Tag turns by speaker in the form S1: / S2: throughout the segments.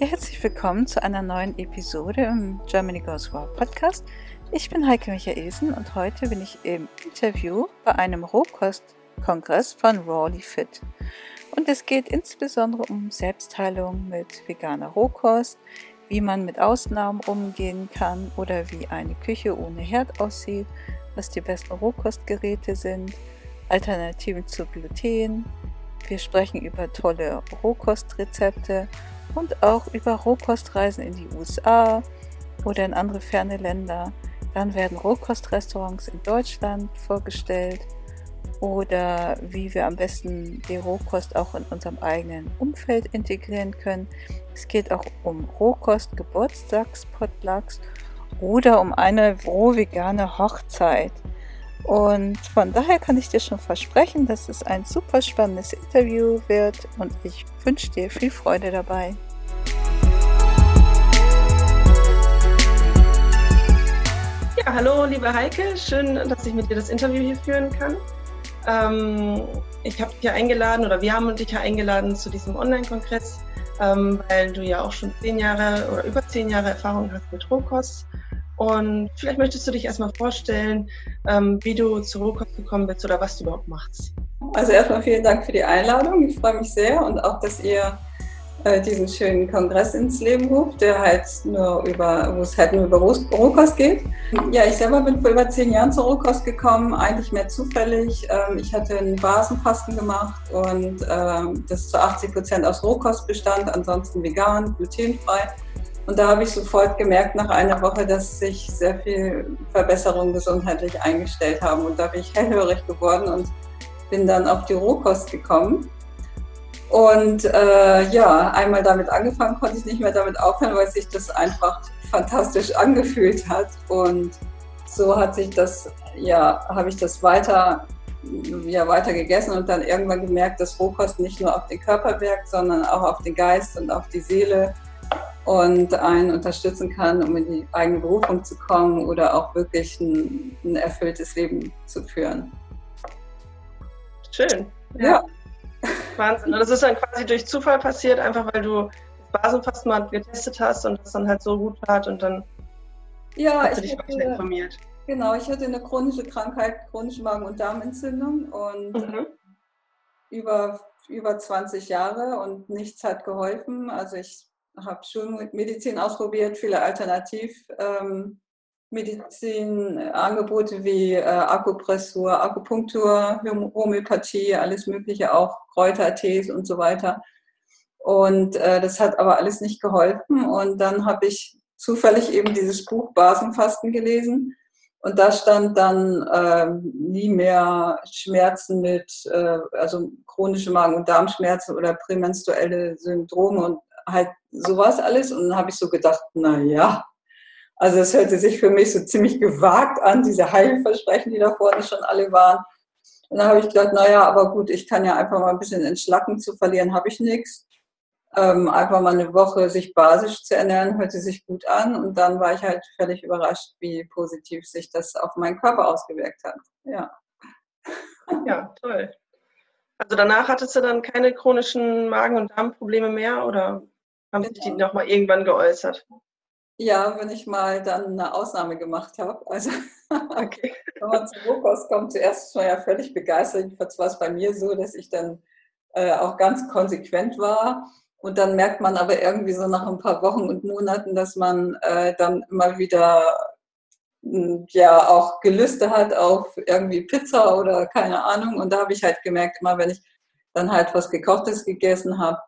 S1: Ja, herzlich willkommen zu einer neuen Episode im Germany Goes Raw Podcast. Ich bin Heike Michaelsen und heute bin ich im Interview bei einem Rohkostkongress von Rawley Fit. Und es geht insbesondere um Selbstheilung mit veganer Rohkost, wie man mit Ausnahmen umgehen kann oder wie eine Küche ohne Herd aussieht, was die besten Rohkostgeräte sind, Alternativen zu Gluten. Wir sprechen über tolle Rohkostrezepte und auch über Rohkostreisen in die USA oder in andere ferne Länder. Dann werden Rohkostrestaurants in Deutschland vorgestellt oder wie wir am besten die Rohkost auch in unserem eigenen Umfeld integrieren können. Es geht auch um Rohkost, Geburtstagspotlucks oder um eine roh vegane Hochzeit. Und von daher kann ich dir schon versprechen, dass es ein super spannendes Interview wird und ich wünsche dir viel Freude dabei.
S2: Ja, hallo liebe Heike, schön, dass ich mit dir das Interview hier führen kann. Ähm, ich habe dich ja eingeladen oder wir haben dich ja eingeladen zu diesem Online-Kongress, ähm, weil du ja auch schon zehn Jahre oder über zehn Jahre Erfahrung hast mit Rohkost und vielleicht möchtest du dich erstmal vorstellen, ähm, wie du zu Rohkost gekommen bist oder was du überhaupt machst.
S3: Also erstmal vielen Dank für die Einladung. Ich freue mich sehr und auch, dass ihr äh, diesen schönen Kongress ins Leben ruft, der halt nur über, wo es halt nur über Rohkost geht. Ja, ich selber bin vor über zehn Jahren zur Rohkost gekommen, eigentlich mehr zufällig. Ähm, ich hatte ein Basenfasten gemacht und ähm, das zu 80 Prozent aus Rohkost bestand, ansonsten vegan, glutenfrei. Und da habe ich sofort gemerkt nach einer Woche, dass sich sehr viel Verbesserungen gesundheitlich eingestellt haben. Und da bin ich hellhörig geworden und bin dann auf die Rohkost gekommen. Und äh, ja, einmal damit angefangen, konnte ich nicht mehr damit aufhören, weil sich das einfach fantastisch angefühlt hat. Und so hat sich das, ja, habe ich das weiter, ja, weiter gegessen und dann irgendwann gemerkt, dass Rohkost nicht nur auf den Körper wirkt, sondern auch auf den Geist und auf die Seele und einen unterstützen kann, um in die eigene Berufung zu kommen oder auch wirklich ein, ein erfülltes Leben zu führen.
S2: Schön. Ja. ja. Wahnsinn. Und das ist dann quasi durch Zufall passiert, einfach weil du das Basenfasten mal getestet hast und das dann halt so gut hat und dann
S3: ja, hast du dich weiter informiert. Genau, ich hatte eine chronische Krankheit, chronische Magen- und Darmentzündung und mhm. über, über 20 Jahre und nichts hat geholfen. Also ich habe Schulmedizin ausprobiert, viele Alternativmedizinangebote ähm, wie äh, Akupressur, Akupunktur, Homöopathie, alles Mögliche, auch Kräutertees und so weiter. Und äh, das hat aber alles nicht geholfen. Und dann habe ich zufällig eben dieses Buch Basenfasten gelesen. Und da stand dann äh, nie mehr Schmerzen mit, äh, also chronische Magen- und Darmschmerzen oder prämenstruelle Syndrome und halt sowas alles. Und dann habe ich so gedacht, na ja, also es hörte sich für mich so ziemlich gewagt an, diese Heilversprechen, die da vorne schon alle waren. Und dann habe ich gedacht, naja, aber gut, ich kann ja einfach mal ein bisschen entschlacken, zu verlieren habe ich nichts. Ähm, einfach mal eine Woche sich basisch zu ernähren, hörte sich gut an. Und dann war ich halt völlig überrascht, wie positiv sich das auf meinen Körper ausgewirkt hat. Ja.
S2: Ja, toll. Also danach hattest du dann keine chronischen Magen- und Darmprobleme mehr oder haben sich die genau. nochmal irgendwann geäußert?
S3: Ja, wenn ich mal dann eine Ausnahme gemacht habe. Also okay. wenn man zum Rohkost kommt, zuerst schon ja völlig begeistert. Jedenfalls war es bei mir so, dass ich dann äh, auch ganz konsequent war. Und dann merkt man aber irgendwie so nach ein paar Wochen und Monaten, dass man äh, dann immer wieder hm, ja auch Gelüste hat auf irgendwie Pizza oder keine Ahnung. Und da habe ich halt gemerkt, immer wenn ich dann halt was Gekochtes gegessen habe,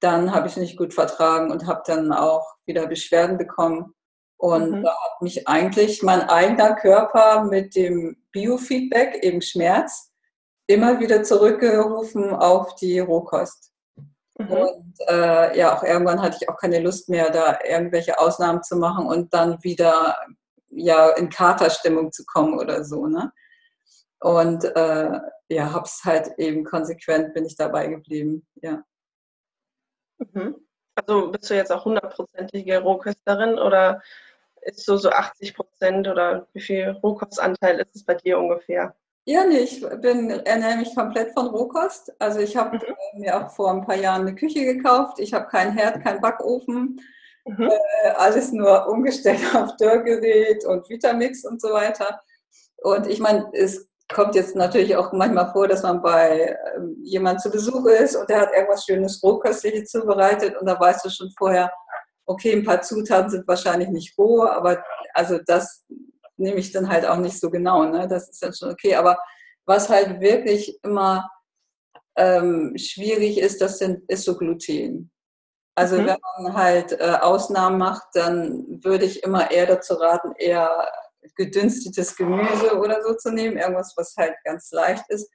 S3: dann habe ich nicht gut vertragen und habe dann auch wieder Beschwerden bekommen. Und mhm. da hat mich eigentlich mein eigener Körper mit dem Biofeedback, eben Schmerz, immer wieder zurückgerufen auf die Rohkost. Mhm. Und äh, ja, auch irgendwann hatte ich auch keine Lust mehr, da irgendwelche Ausnahmen zu machen und dann wieder ja in Katerstimmung zu kommen oder so. Ne? Und äh, ja, habe es halt eben konsequent, bin ich dabei geblieben. Ja.
S2: Mhm. Also bist du jetzt auch hundertprozentige Rohkösterin oder ist so so 80 Prozent oder wie viel Rohkostanteil ist es bei dir ungefähr?
S3: Ja, nee, ich bin, ernähre mich komplett von Rohkost. Also ich habe mhm. mir auch vor ein paar Jahren eine Küche gekauft. Ich habe keinen Herd, keinen Backofen. Mhm. Äh, alles nur umgestellt auf Dörrgerät und Vitamix und so weiter. Und ich meine, es kommt jetzt natürlich auch manchmal vor, dass man bei ähm, jemand zu Besuch ist und der hat irgendwas Schönes Rohköstliches zubereitet und da weißt du schon vorher, okay, ein paar Zutaten sind wahrscheinlich nicht roh, aber also das nehme ich dann halt auch nicht so genau. Ne? Das ist dann schon okay. Aber was halt wirklich immer ähm, schwierig ist, das sind, ist so Gluten. Also mhm. wenn man halt äh, Ausnahmen macht, dann würde ich immer eher dazu raten, eher gedünstetes Gemüse oder so zu nehmen, irgendwas, was halt ganz leicht ist.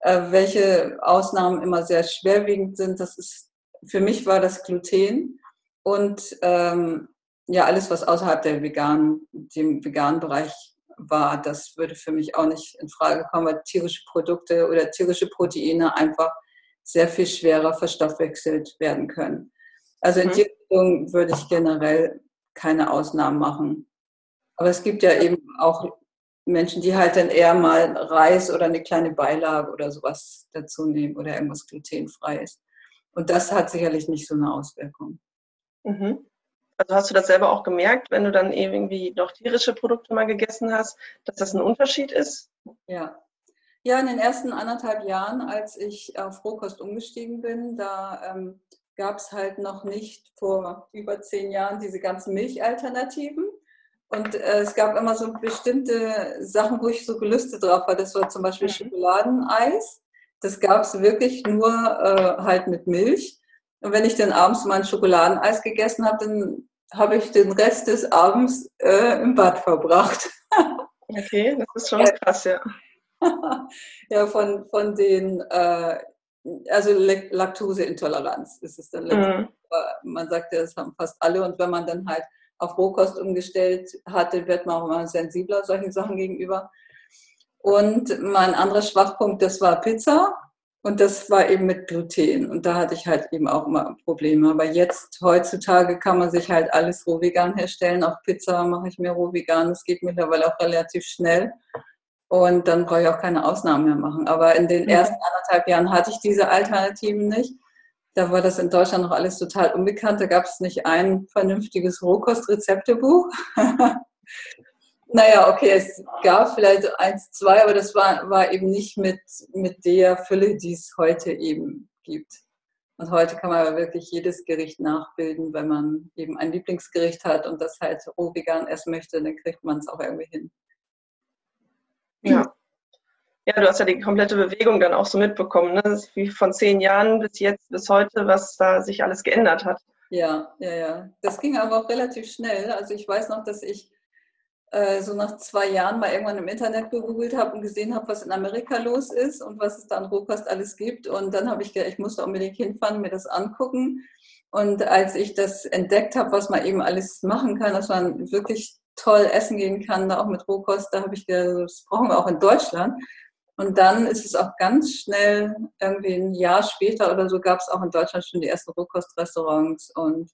S3: Äh, welche Ausnahmen immer sehr schwerwiegend sind, das ist, für mich war das Gluten und ähm, ja, alles, was außerhalb der veganen, dem veganen Bereich war, das würde für mich auch nicht in Frage kommen, weil tierische Produkte oder tierische Proteine einfach sehr viel schwerer verstoffwechselt werden können. Also in mhm. die Richtung würde ich generell keine Ausnahmen machen. Aber es gibt ja eben auch Menschen, die halt dann eher mal Reis oder eine kleine Beilage oder sowas dazu nehmen oder irgendwas glutenfreies. Und das hat sicherlich nicht so eine Auswirkung.
S2: Mhm. Also hast du das selber auch gemerkt, wenn du dann irgendwie noch tierische Produkte mal gegessen hast, dass das ein Unterschied ist?
S3: Ja. Ja, in den ersten anderthalb Jahren, als ich auf Rohkost umgestiegen bin, da ähm, gab es halt noch nicht vor über zehn Jahren diese ganzen Milchalternativen. Und äh, es gab immer so bestimmte Sachen, wo ich so gelüstet drauf war. Das war zum Beispiel mhm. Schokoladeneis. Das gab es wirklich nur äh, halt mit Milch. Und wenn ich dann abends mein Schokoladeneis gegessen habe, dann habe ich den Rest des Abends äh, im Bad verbracht.
S2: okay, das ist schon krass, ja.
S3: ja, von, von den, äh, also Laktoseintoleranz ist es dann. Mhm. Man sagt ja, das haben fast alle. Und wenn man dann halt auf Rohkost umgestellt hatte, wird man auch immer sensibler solchen Sachen gegenüber. Und mein anderer Schwachpunkt, das war Pizza. Und das war eben mit Gluten. Und da hatte ich halt eben auch immer Probleme. Aber jetzt, heutzutage, kann man sich halt alles roh vegan herstellen. Auch Pizza mache ich mir roh vegan. Das geht mittlerweile auch relativ schnell. Und dann brauche ich auch keine Ausnahmen mehr machen. Aber in den ersten anderthalb Jahren hatte ich diese Alternativen nicht. Da war das in Deutschland noch alles total unbekannt. Da gab es nicht ein vernünftiges Rohkostrezeptebuch. Naja, okay, es gab vielleicht eins, zwei, aber das war, war eben nicht mit, mit der Fülle, die es heute eben gibt. Und heute kann man wirklich jedes Gericht nachbilden, wenn man eben ein Lieblingsgericht hat und das halt roh vegan essen möchte, dann kriegt man es auch irgendwie hin.
S2: Ja. Ja, du hast ja die komplette Bewegung dann auch so mitbekommen, ne? Wie von zehn Jahren bis jetzt, bis heute, was da sich alles geändert hat.
S3: Ja, ja, ja. Das ging aber auch relativ schnell. Also ich weiß noch, dass ich äh, so nach zwei Jahren mal irgendwann im Internet gegoogelt habe und gesehen habe, was in Amerika los ist und was es da an Rohkost alles gibt. Und dann habe ich gedacht, ich musste unbedingt hinfahren, mir das angucken. Und als ich das entdeckt habe, was man eben alles machen kann, dass man wirklich toll essen gehen kann, da auch mit Rohkost, da habe ich gedacht, das brauchen wir auch in Deutschland. Und dann ist es auch ganz schnell, irgendwie ein Jahr später oder so, gab es auch in Deutschland schon die ersten Rohkostrestaurants und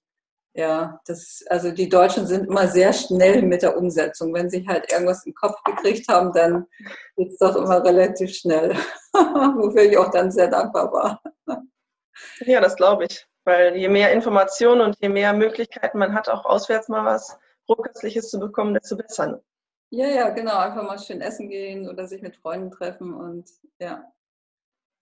S3: ja, das, also die Deutschen sind immer sehr schnell mit der Umsetzung. Wenn sie halt irgendwas im Kopf gekriegt haben, dann geht es doch immer relativ schnell. Wofür ich auch dann sehr dankbar war.
S2: Ja, das glaube ich. Weil je mehr Informationen und je mehr Möglichkeiten man hat, auch auswärts mal was Rohköstliches zu bekommen, desto besser.
S3: Ja, ja, genau. Einfach mal schön essen gehen oder sich mit Freunden treffen und ja.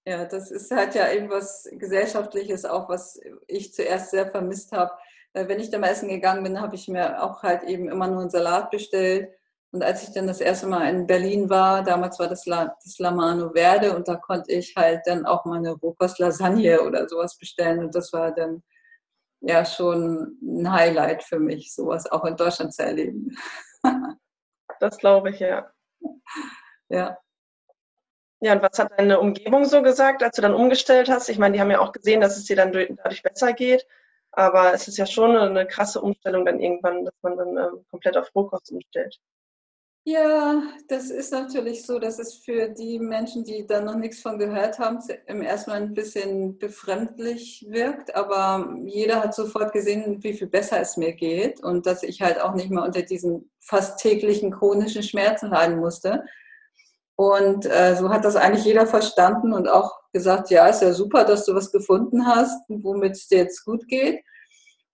S3: Ja, das ist halt ja eben was Gesellschaftliches, auch was ich zuerst sehr vermisst habe wenn ich dann mal essen gegangen bin, habe ich mir auch halt eben immer nur einen Salat bestellt. Und als ich dann das erste Mal in Berlin war, damals war das La, das La Mano Verde und da konnte ich halt dann auch mal eine Rohkost-Lasagne oder sowas bestellen. Und das war dann ja schon ein Highlight für mich, sowas auch in Deutschland zu erleben.
S2: das glaube ich, ja.
S3: Ja.
S2: Ja, und was hat deine Umgebung so gesagt, als du dann umgestellt hast? Ich meine, die haben ja auch gesehen, dass es dir dann dadurch besser geht. Aber es ist ja schon eine krasse Umstellung dann irgendwann, dass man dann ähm, komplett auf Rohkost umstellt.
S3: Ja, das ist natürlich so, dass es für die Menschen, die da noch nichts von gehört haben, im ersten Mal ein bisschen befremdlich wirkt. Aber jeder hat sofort gesehen, wie viel besser es mir geht und dass ich halt auch nicht mehr unter diesen fast täglichen chronischen Schmerzen leiden musste. Und äh, so hat das eigentlich jeder verstanden und auch gesagt, ja, ist ja super, dass du was gefunden hast, womit es dir jetzt gut geht.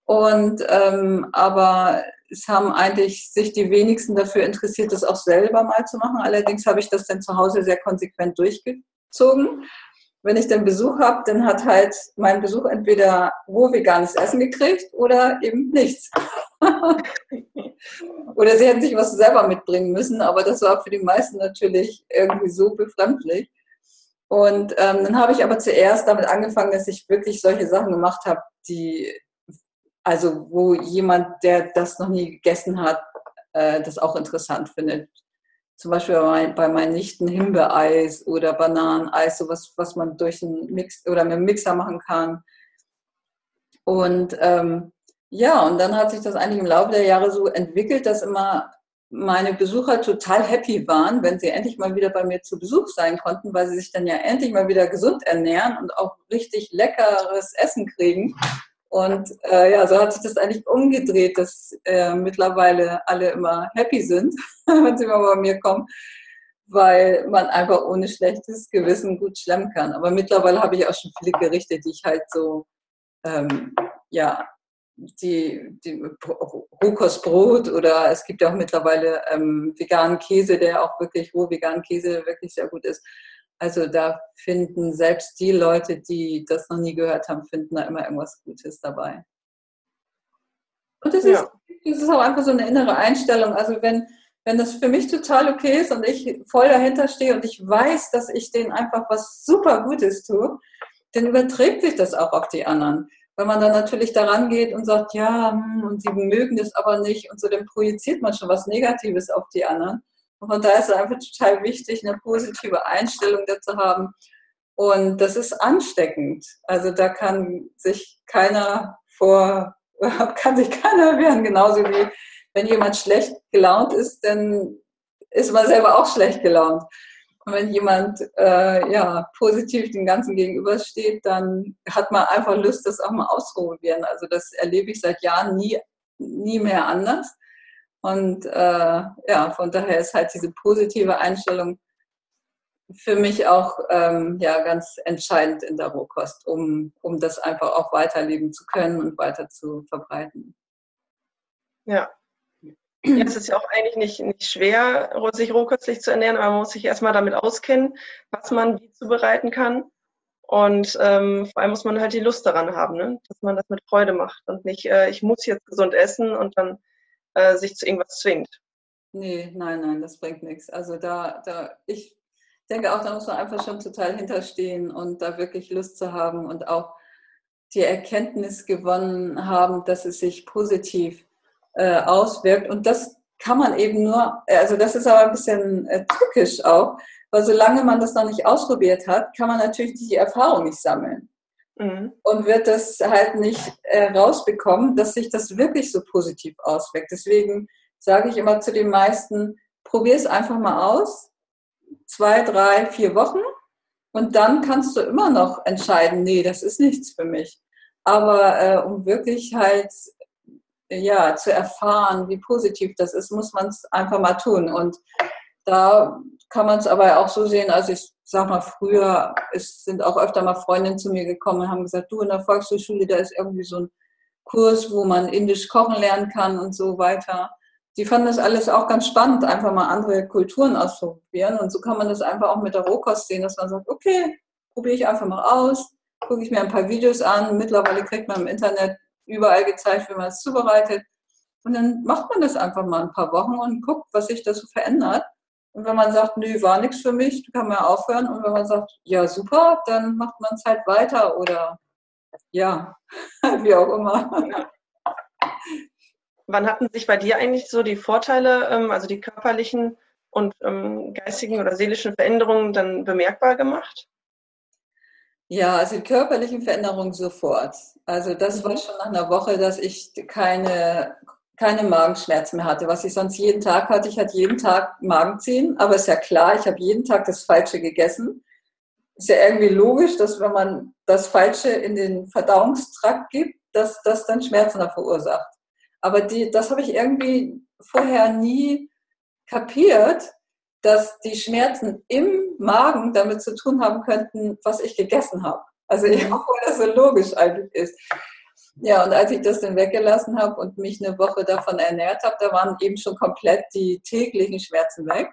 S3: Und ähm, aber es haben eigentlich sich die wenigsten dafür interessiert, das auch selber mal zu machen. Allerdings habe ich das dann zu Hause sehr konsequent durchgezogen. Wenn ich dann Besuch habe, dann hat halt mein Besuch entweder roh veganes Essen gekriegt oder eben nichts. oder sie hätten sich was selber mitbringen müssen, aber das war für die meisten natürlich irgendwie so befremdlich. Und ähm, dann habe ich aber zuerst damit angefangen, dass ich wirklich solche Sachen gemacht habe, die, also wo jemand, der das noch nie gegessen hat, äh, das auch interessant findet. Zum Beispiel bei, bei meinen Nichten Himbeereis oder Bananeneis, sowas, was man durch einen Mix oder mit einem Mixer machen kann. Und ähm, ja, und dann hat sich das eigentlich im Laufe der Jahre so entwickelt, dass immer meine Besucher total happy waren, wenn sie endlich mal wieder bei mir zu Besuch sein konnten, weil sie sich dann ja endlich mal wieder gesund ernähren und auch richtig leckeres Essen kriegen. Und äh, ja, so hat sich das eigentlich umgedreht, dass äh, mittlerweile alle immer happy sind, wenn sie mal bei mir kommen, weil man einfach ohne schlechtes Gewissen gut schlemmen kann. Aber mittlerweile habe ich auch schon viele Gerichte, die ich halt so ähm, ja, die, die Rohkostbrot oder es gibt ja auch mittlerweile ähm, veganen Käse, der auch wirklich roh veganen Käse wirklich sehr gut ist. Also da finden selbst die Leute, die das noch nie gehört haben, finden da immer irgendwas Gutes dabei. Und das, ja. ist, das ist auch einfach so eine innere Einstellung. Also wenn, wenn das für mich total okay ist und ich voll dahinter stehe und ich weiß, dass ich denen einfach was super Gutes tue, dann überträgt sich das auch auf die anderen. Wenn man dann natürlich daran geht und sagt, ja, hm, und sie mögen das aber nicht und so, dann projiziert man schon was Negatives auf die anderen. Und von daher ist es einfach total wichtig, eine positive Einstellung dazu haben. Und das ist ansteckend. Also da kann sich keiner vor, kann sich keiner wehren, genauso wie wenn jemand schlecht gelaunt ist, dann ist man selber auch schlecht gelaunt. Und wenn jemand äh, ja, positiv dem Ganzen gegenübersteht, dann hat man einfach Lust, das auch mal auszuprobieren. Also das erlebe ich seit Jahren nie, nie mehr anders. Und äh, ja, von daher ist halt diese positive Einstellung für mich auch ähm, ja, ganz entscheidend in der Rohkost, um, um das einfach auch weiterleben zu können und weiter zu verbreiten.
S2: Ja, es ist ja auch eigentlich nicht, nicht schwer, sich rohköstlich zu ernähren, aber man muss sich erstmal damit auskennen, was man wie zubereiten kann. Und ähm, vor allem muss man halt die Lust daran haben, ne? dass man das mit Freude macht und nicht, äh, ich muss jetzt gesund essen und dann äh, sich zu irgendwas zwingt.
S3: Nee, nein, nein, das bringt nichts. Also da, da, ich denke auch, da muss man einfach schon total hinterstehen und da wirklich Lust zu haben und auch die Erkenntnis gewonnen haben, dass es sich positiv äh, auswirkt. Und das kann man eben nur, also das ist aber ein bisschen äh, tückisch auch, weil solange man das noch nicht ausprobiert hat, kann man natürlich die Erfahrung nicht sammeln. Mhm. Und wird das halt nicht äh, rausbekommen, dass sich das wirklich so positiv auswirkt. Deswegen sage ich immer zu den meisten, probier es einfach mal aus. Zwei, drei, vier Wochen. Und dann kannst du immer noch entscheiden, nee, das ist nichts für mich. Aber äh, um wirklich halt ja, zu erfahren, wie positiv das ist, muss man es einfach mal tun. Und da kann man es aber auch so sehen, also ich sag mal, früher es sind auch öfter mal Freundinnen zu mir gekommen und haben gesagt, du in der Volkshochschule, da ist irgendwie so ein Kurs, wo man indisch kochen lernen kann und so weiter. Die fanden das alles auch ganz spannend, einfach mal andere Kulturen auszuprobieren. Und so kann man das einfach auch mit der Rohkost sehen, dass man sagt, okay, probiere ich einfach mal aus, gucke ich mir ein paar Videos an. Mittlerweile kriegt man im Internet überall gezeigt, wie man es zubereitet. Und dann macht man das einfach mal ein paar Wochen und guckt, was sich da so verändert. Und wenn man sagt, nö, war nichts für mich, kann man aufhören. Und wenn man sagt, ja, super, dann macht man es halt weiter oder ja, wie auch immer.
S2: Wann hatten sich bei dir eigentlich so die Vorteile, ähm, also die körperlichen und ähm, geistigen oder seelischen Veränderungen dann bemerkbar gemacht?
S3: Ja, also die körperlichen Veränderungen sofort. Also das war mhm. schon nach einer Woche, dass ich keine, keine Magenschmerzen mehr hatte. Was ich sonst jeden Tag hatte, ich hatte jeden Tag Magenziehen, aber ist ja klar, ich habe jeden Tag das Falsche gegessen. Ist ja irgendwie logisch, dass wenn man das Falsche in den Verdauungstrakt gibt, dass das dann Schmerzen verursacht. Aber die, das habe ich irgendwie vorher nie kapiert, dass die Schmerzen im Magen damit zu tun haben könnten, was ich gegessen habe. Also ich, auch weil das so logisch eigentlich ist. Ja, und als ich das dann weggelassen habe und mich eine Woche davon ernährt habe, da waren eben schon komplett die täglichen Schmerzen weg.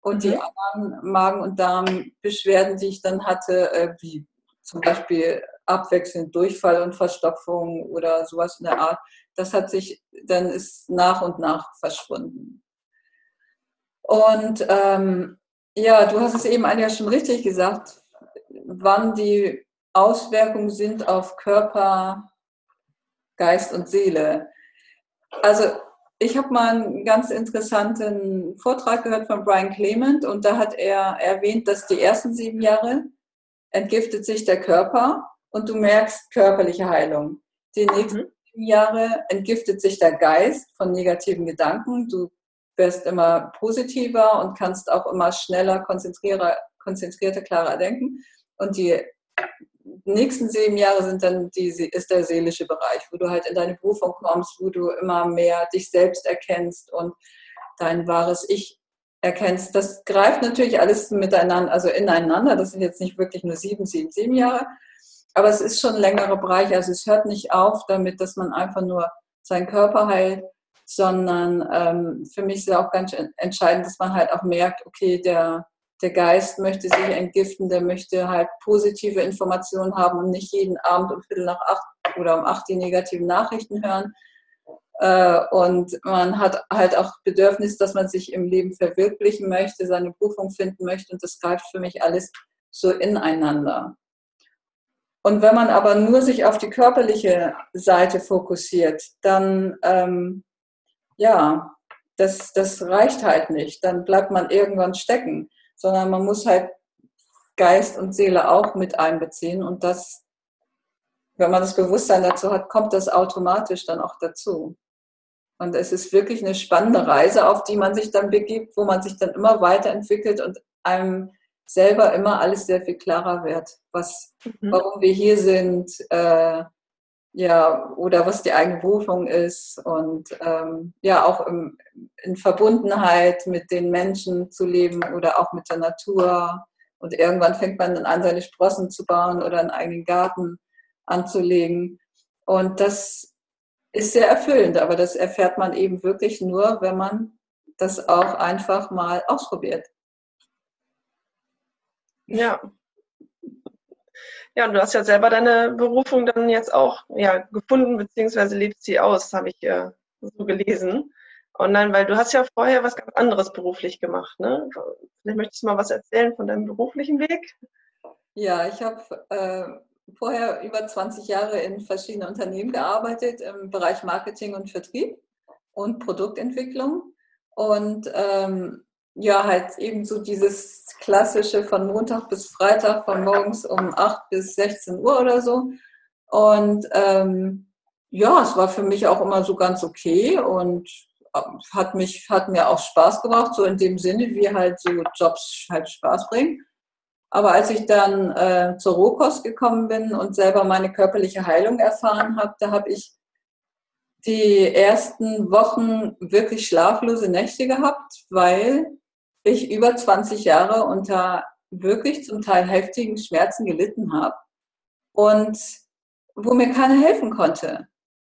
S3: Und mhm. die anderen Magen- und Darmbeschwerden, die ich dann hatte, äh, wie zum Beispiel abwechselnd Durchfall und Verstopfung oder sowas in der Art, das hat sich, dann ist nach und nach verschwunden. Und ähm, ja, du hast es eben Anja schon richtig gesagt, wann die Auswirkungen sind auf Körper, Geist und Seele. Also ich habe mal einen ganz interessanten Vortrag gehört von Brian Clement und da hat er erwähnt, dass die ersten sieben Jahre entgiftet sich der Körper und du merkst körperliche Heilung. Die nächsten mhm. sieben Jahre entgiftet sich der Geist von negativen Gedanken. Du wirst immer positiver und kannst auch immer schneller, konzentrierter, konzentrierter klarer denken. Und die nächsten sieben Jahre sind dann die, ist der seelische Bereich, wo du halt in deine Berufung kommst, wo du immer mehr dich selbst erkennst und dein wahres Ich erkennst. Das greift natürlich alles miteinander, also ineinander. Das sind jetzt nicht wirklich nur sieben, sieben, sieben Jahre, aber es ist schon ein längerer Bereich. Also es hört nicht auf damit, dass man einfach nur seinen Körper heilt, sondern ähm, für mich ist ja auch ganz entscheidend, dass man halt auch merkt, okay, der der Geist möchte sich entgiften, der möchte halt positive Informationen haben und nicht jeden Abend um Viertel nach acht oder um acht die negativen Nachrichten hören. Äh, und man hat halt auch Bedürfnis, dass man sich im Leben verwirklichen möchte, seine Berufung finden möchte und das greift für mich alles so ineinander. Und wenn man aber nur sich auf die körperliche Seite fokussiert, dann ähm, ja, das, das reicht halt nicht. Dann bleibt man irgendwann stecken sondern man muss halt Geist und Seele auch mit einbeziehen und das, wenn man das Bewusstsein dazu hat, kommt das automatisch dann auch dazu. Und es ist wirklich eine spannende Reise, auf die man sich dann begibt, wo man sich dann immer weiterentwickelt und einem selber immer alles sehr viel klarer wird, was, mhm. warum wir hier sind, äh, ja, oder was die eigene Berufung ist und ähm, ja, auch im, in Verbundenheit mit den Menschen zu leben oder auch mit der Natur. Und irgendwann fängt man dann an, seine Sprossen zu bauen oder einen eigenen Garten anzulegen. Und das ist sehr erfüllend, aber das erfährt man eben wirklich nur, wenn man das auch einfach mal ausprobiert.
S2: Ja, ja, und du hast ja selber deine Berufung dann jetzt auch ja, gefunden, beziehungsweise lebst sie aus, habe ich äh, so gelesen. Online, weil du hast ja vorher was ganz anderes beruflich gemacht, ne? Vielleicht möchtest du mal was erzählen von deinem beruflichen Weg?
S3: Ja, ich habe äh, vorher über 20 Jahre in verschiedenen Unternehmen gearbeitet im Bereich Marketing und Vertrieb und Produktentwicklung. Und ähm, ja, halt eben so dieses klassische von Montag bis Freitag, von morgens um 8 bis 16 Uhr oder so. Und ähm, ja, es war für mich auch immer so ganz okay und ähm, hat mich, hat mir auch Spaß gemacht, so in dem Sinne, wie halt so Jobs halt Spaß bringen. Aber als ich dann äh, zur Rohkost gekommen bin und selber meine körperliche Heilung erfahren habe, da habe ich die ersten Wochen wirklich schlaflose Nächte gehabt, weil ich über 20 Jahre unter wirklich zum Teil heftigen Schmerzen gelitten habe und wo mir keiner helfen konnte.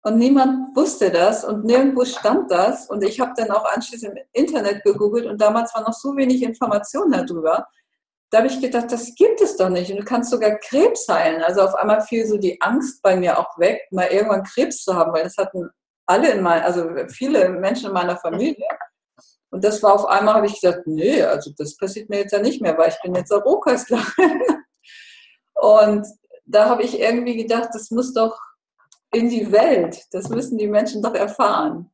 S3: Und niemand wusste das und nirgendwo stand das. Und ich habe dann auch anschließend im Internet gegoogelt und damals war noch so wenig Information darüber. Da habe ich gedacht, das gibt es doch nicht. Und du kannst sogar Krebs heilen. Also auf einmal fiel so die Angst bei mir auch weg, mal irgendwann Krebs zu haben, weil das hatten alle in meiner, also viele Menschen in meiner Familie. Und das war auf einmal, habe ich gesagt, nee, also das passiert mir jetzt ja nicht mehr, weil ich bin jetzt eine Rohköstlerin. Und da habe ich irgendwie gedacht, das muss doch in die Welt, das müssen die Menschen doch erfahren.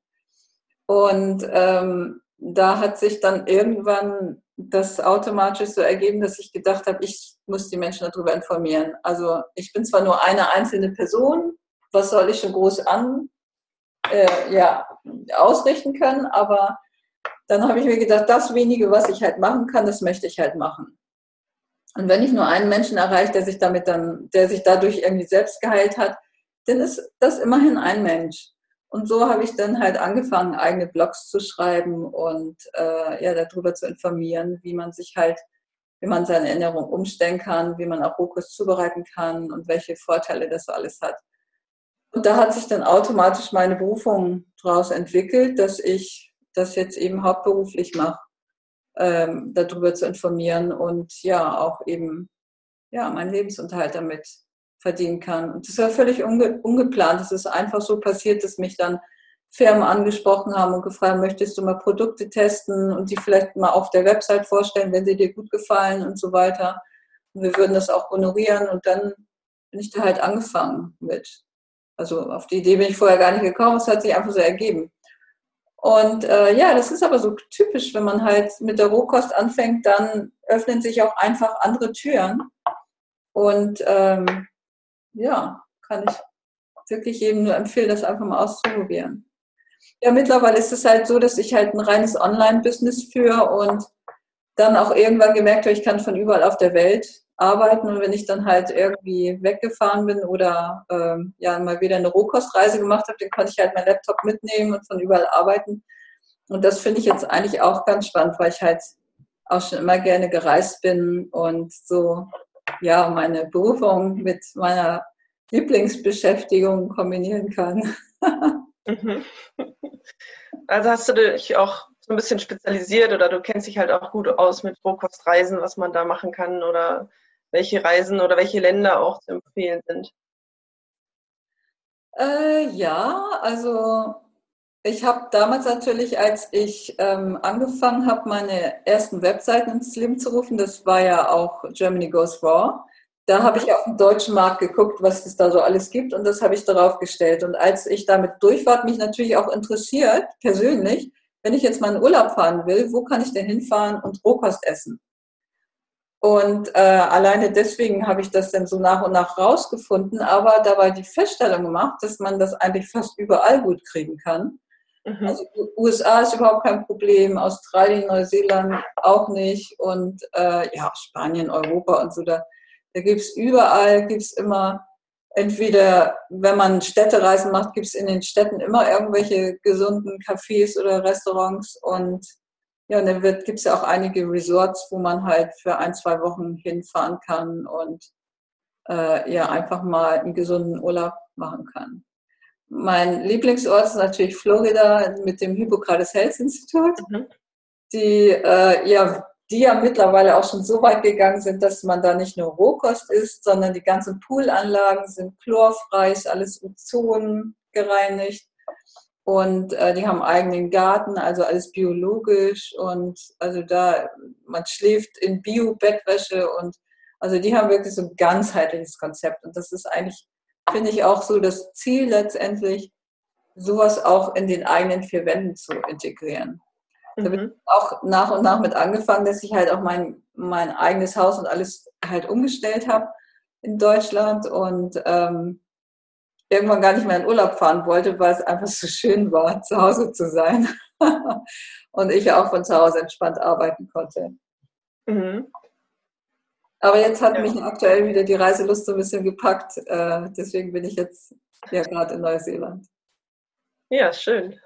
S3: Und ähm, da hat sich dann irgendwann das automatisch so ergeben, dass ich gedacht habe, ich muss die Menschen darüber informieren. Also ich bin zwar nur eine einzelne Person, was soll ich schon groß an, äh, ja, ausrichten können, aber dann habe ich mir gedacht, das wenige, was ich halt machen kann, das möchte ich halt machen. Und wenn ich nur einen Menschen erreiche, der sich damit dann, der sich dadurch irgendwie selbst geheilt hat, dann ist das immerhin ein Mensch. Und so habe ich dann halt angefangen, eigene Blogs zu schreiben und äh, ja, darüber zu informieren, wie man sich halt, wie man seine Ernährung umstellen kann, wie man auch Rohkost zubereiten kann und welche Vorteile das alles hat. Und da hat sich dann automatisch meine Berufung daraus entwickelt, dass ich das jetzt eben hauptberuflich mache, ähm, darüber zu informieren und ja, auch eben ja, meinen Lebensunterhalt damit verdienen kann. Und das war völlig unge ungeplant. Es ist einfach so passiert, dass mich dann Firmen angesprochen haben und gefragt, haben, möchtest du mal Produkte testen und die vielleicht mal auf der Website vorstellen, wenn sie dir gut gefallen und so weiter. Und wir würden das auch honorieren und dann bin ich da halt angefangen mit. Also auf die Idee bin ich vorher gar nicht gekommen, es hat sich einfach so ergeben. Und äh, ja, das ist aber so typisch, wenn man halt mit der Rohkost anfängt, dann öffnen sich auch einfach andere Türen. Und ähm, ja, kann ich wirklich jedem nur empfehlen, das einfach mal auszuprobieren. Ja, mittlerweile ist es halt so, dass ich halt ein reines Online-Business führe und dann auch irgendwann gemerkt habe, ich kann von überall auf der Welt arbeiten und wenn ich dann halt irgendwie weggefahren bin oder ähm, ja mal wieder eine Rohkostreise gemacht habe, dann konnte ich halt meinen Laptop mitnehmen und von überall arbeiten. Und das finde ich jetzt eigentlich auch ganz spannend, weil ich halt auch schon immer gerne gereist bin und so ja, meine Berufung mit meiner Lieblingsbeschäftigung kombinieren kann.
S2: Mhm. Also hast du dich auch so ein bisschen spezialisiert oder du kennst dich halt auch gut aus mit Rohkostreisen, was man da machen kann oder welche Reisen oder welche Länder auch zu empfehlen sind?
S3: Äh, ja, also ich habe damals natürlich, als ich ähm, angefangen habe, meine ersten Webseiten ins Leben zu rufen, das war ja auch Germany Goes Raw. Da habe ich auf dem deutschen Markt geguckt, was es da so alles gibt und das habe ich darauf gestellt. Und als ich damit durch war, hat mich natürlich auch interessiert, persönlich, wenn ich jetzt mal in Urlaub fahren will, wo kann ich denn hinfahren und Rohkost essen? Und äh, alleine deswegen habe ich das dann so nach und nach rausgefunden, aber dabei die Feststellung gemacht, dass man das eigentlich fast überall gut kriegen kann. Mhm. Also USA ist überhaupt kein Problem, Australien, Neuseeland auch nicht und äh, ja, Spanien, Europa und so. Da, da gibt es überall, gibt es immer, entweder wenn man Städtereisen macht, gibt es in den Städten immer irgendwelche gesunden Cafés oder Restaurants und ja, und dann gibt es ja auch einige Resorts, wo man halt für ein, zwei Wochen hinfahren kann und äh, ja, einfach mal einen gesunden Urlaub machen kann. Mein Lieblingsort ist natürlich Florida mit dem Hippocrates Health Institute, mhm. die, äh, ja, die ja mittlerweile auch schon so weit gegangen sind, dass man da nicht nur Rohkost isst, sondern die ganzen Poolanlagen sind chlorfrei, ist alles Ozon gereinigt. Und äh, die haben eigenen Garten, also alles biologisch. Und also da, man schläft in Bio-Bettwäsche und also die haben wirklich so ein ganzheitliches Konzept. Und das ist eigentlich finde ich auch so das Ziel letztendlich, sowas auch in den eigenen vier Wänden zu integrieren. Mhm. Da bin ich auch nach und nach mit angefangen, dass ich halt auch mein, mein eigenes Haus und alles halt umgestellt habe in Deutschland und ähm, irgendwann gar nicht mehr in Urlaub fahren wollte, weil es einfach so schön war, zu Hause zu sein. und ich auch von zu Hause entspannt arbeiten konnte. Mhm. Aber jetzt hat ja. mich aktuell wieder die Reiselust so ein bisschen gepackt. Äh, deswegen bin ich jetzt ja gerade in Neuseeland.
S2: Ja, schön.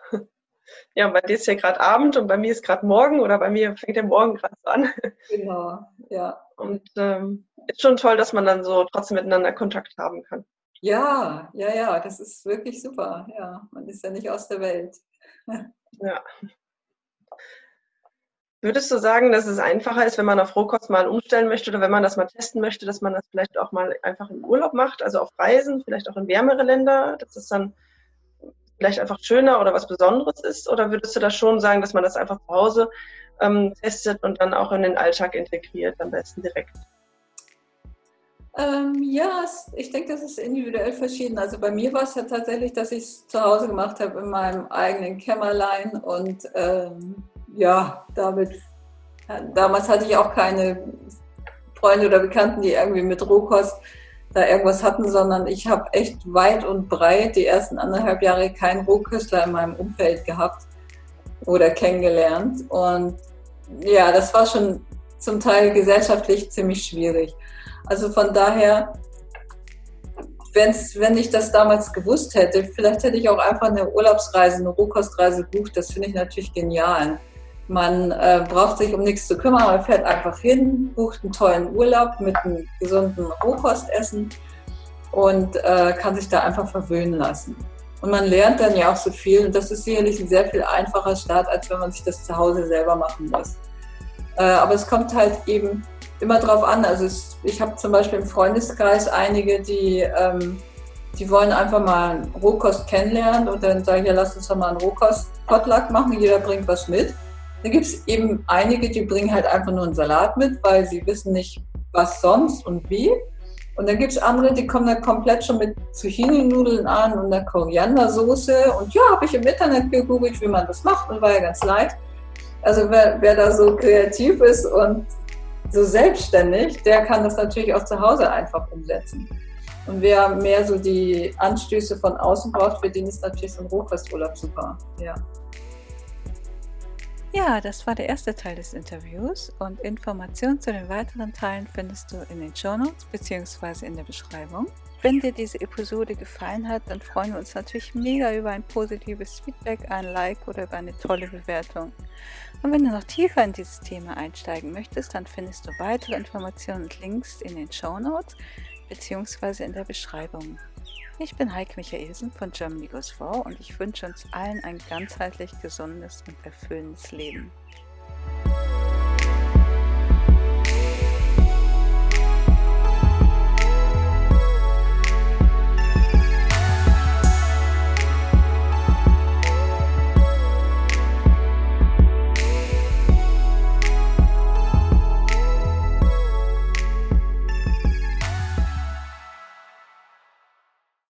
S2: Ja, bei dir ist ja gerade Abend und bei mir ist gerade Morgen oder bei mir fängt der Morgen gerade an.
S3: Genau, ja.
S2: Und ähm, ist schon toll, dass man dann so trotzdem miteinander Kontakt haben kann.
S3: Ja, ja, ja, das ist wirklich super. Ja, man ist ja nicht aus der Welt.
S2: Ja. Würdest du sagen, dass es einfacher ist, wenn man auf Rohkost mal umstellen möchte oder wenn man das mal testen möchte, dass man das vielleicht auch mal einfach im Urlaub macht, also auf Reisen, vielleicht auch in wärmere Länder, dass es dann vielleicht einfach schöner oder was Besonderes ist? Oder würdest du da schon sagen, dass man das einfach zu Hause ähm, testet und dann auch in den Alltag integriert, am besten direkt?
S3: Ähm, ja, ich denke, das ist individuell verschieden. Also bei mir war es ja tatsächlich, dass ich es zu Hause gemacht habe in meinem eigenen Kämmerlein und ähm, ja, damit, damals hatte ich auch keine Freunde oder Bekannten, die irgendwie mit Rohkost da irgendwas hatten, sondern ich habe echt weit und breit die ersten anderthalb Jahre keinen Rohköstler in meinem Umfeld gehabt oder kennengelernt. Und ja, das war schon zum Teil gesellschaftlich ziemlich schwierig. Also von daher wenn's, wenn ich das damals gewusst hätte, vielleicht hätte ich auch einfach eine Urlaubsreise, eine Rohkostreise gebucht. Das finde ich natürlich genial. Man äh, braucht sich um nichts zu kümmern, man fährt einfach hin, bucht einen tollen Urlaub mit einem gesunden Rohkostessen und äh, kann sich da einfach verwöhnen lassen. Und man lernt dann ja auch so viel und das ist sicherlich ein sehr viel einfacher Start, als wenn man sich das zu Hause selber machen muss. Äh, aber es kommt halt eben immer drauf an. Also es, ich habe zum Beispiel im Freundeskreis einige, die, ähm, die wollen einfach mal Rohkost kennenlernen und dann sage ich, ja, lass uns doch mal einen Rohkost-Potluck machen, jeder bringt was mit. Dann gibt es eben einige, die bringen halt einfach nur einen Salat mit, weil sie wissen nicht, was sonst und wie. Und dann gibt es andere, die kommen dann komplett schon mit Zucchini-Nudeln an und einer Koriandersoße. Und ja, habe ich im Internet gegoogelt, wie man das macht und war ja ganz leicht. Also wer, wer da so kreativ ist und so selbstständig, der kann das natürlich auch zu Hause einfach umsetzen. Und wer mehr so die Anstöße von außen braucht, für den ist natürlich so ein Rohkosturlaub super. Ja.
S1: Ja, das war der erste Teil des Interviews und Informationen zu den weiteren Teilen findest du in den Show Notes bzw. in der Beschreibung. Wenn dir diese Episode gefallen hat, dann freuen wir uns natürlich mega über ein positives Feedback, ein Like oder über eine tolle Bewertung. Und wenn du noch tiefer in dieses Thema einsteigen möchtest, dann findest du weitere Informationen und Links in den Show Notes bzw. in der Beschreibung. Ich bin Heike Michaelsen von Germany Goes For und ich wünsche uns allen ein ganzheitlich gesundes und erfüllendes Leben.